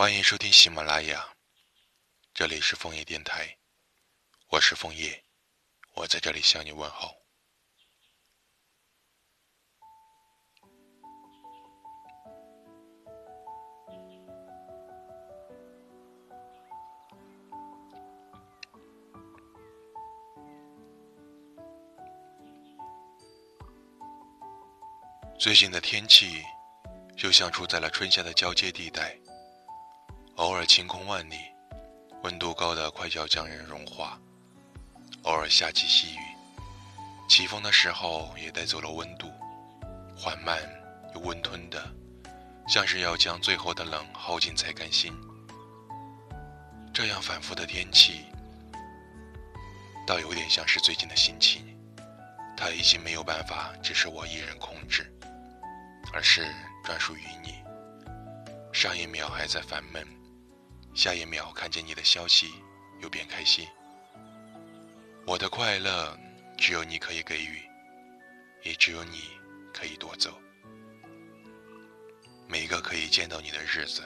欢迎收听喜马拉雅，这里是枫叶电台，我是枫叶，我在这里向你问好。最近的天气，就像处在了春夏的交接地带。偶尔晴空万里，温度高的快要将人融化；偶尔下起细雨，起风的时候也带走了温度，缓慢又温吞的，像是要将最后的冷耗尽才甘心。这样反复的天气，倒有点像是最近的心情，它已经没有办法只是我一人控制。而是专属于你。上一秒还在烦闷，下一秒看见你的消息又变开心。我的快乐只有你可以给予，也只有你可以夺走。每一个可以见到你的日子，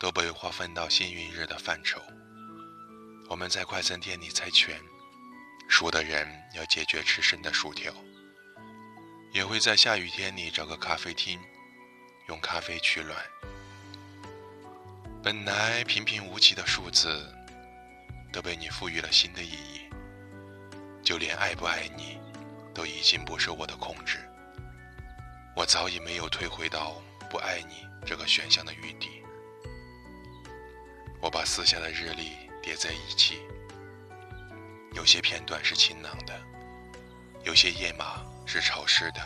都被划分到幸运日的范畴。我们在快餐店里猜拳，输的人要解决吃剩的薯条。也会在下雨天里找个咖啡厅，用咖啡取暖。本来平平无奇的数字，都被你赋予了新的意义。就连爱不爱你，都已经不受我的控制。我早已没有退回到不爱你这个选项的余地。我把撕下的日历叠在一起，有些片段是晴朗的，有些页码。是潮湿的，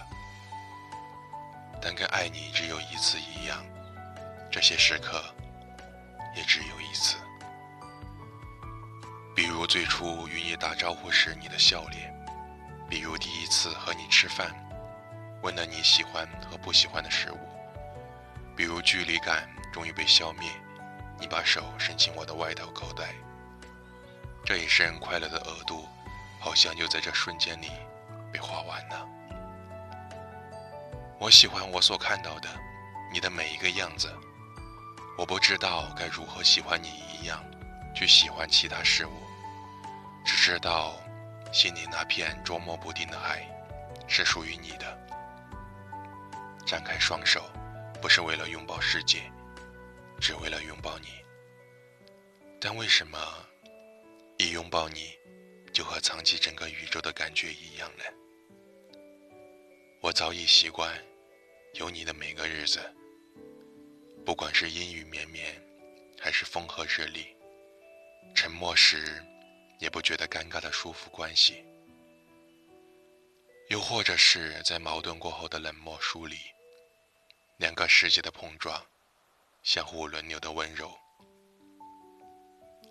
但跟爱你只有一次一样，这些时刻也只有一次。比如最初与你打招呼时你的笑脸，比如第一次和你吃饭，问了你喜欢和不喜欢的食物，比如距离感终于被消灭，你把手伸进我的外套口袋，这一生快乐的额度，好像就在这瞬间里。被画完了。我喜欢我所看到的你的每一个样子。我不知道该如何喜欢你一样去喜欢其他事物，只知道心里那片捉摸不定的爱是属于你的。展开双手，不是为了拥抱世界，只为了拥抱你。但为什么一拥抱你，就和藏起整个宇宙的感觉一样呢？我早已习惯有你的每个日子，不管是阴雨绵绵，还是风和日丽，沉默时也不觉得尴尬的舒服关系，又或者是在矛盾过后的冷漠疏离，两个世界的碰撞，相互轮流的温柔，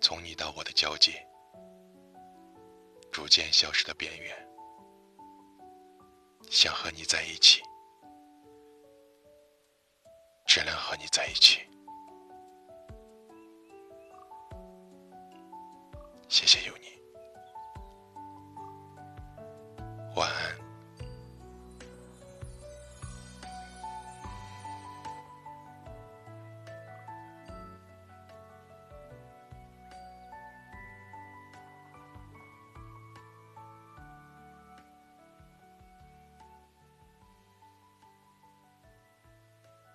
从你到我的交界，逐渐消失的边缘。想和你在一起，只能和你在一起。谢谢有你。晚安。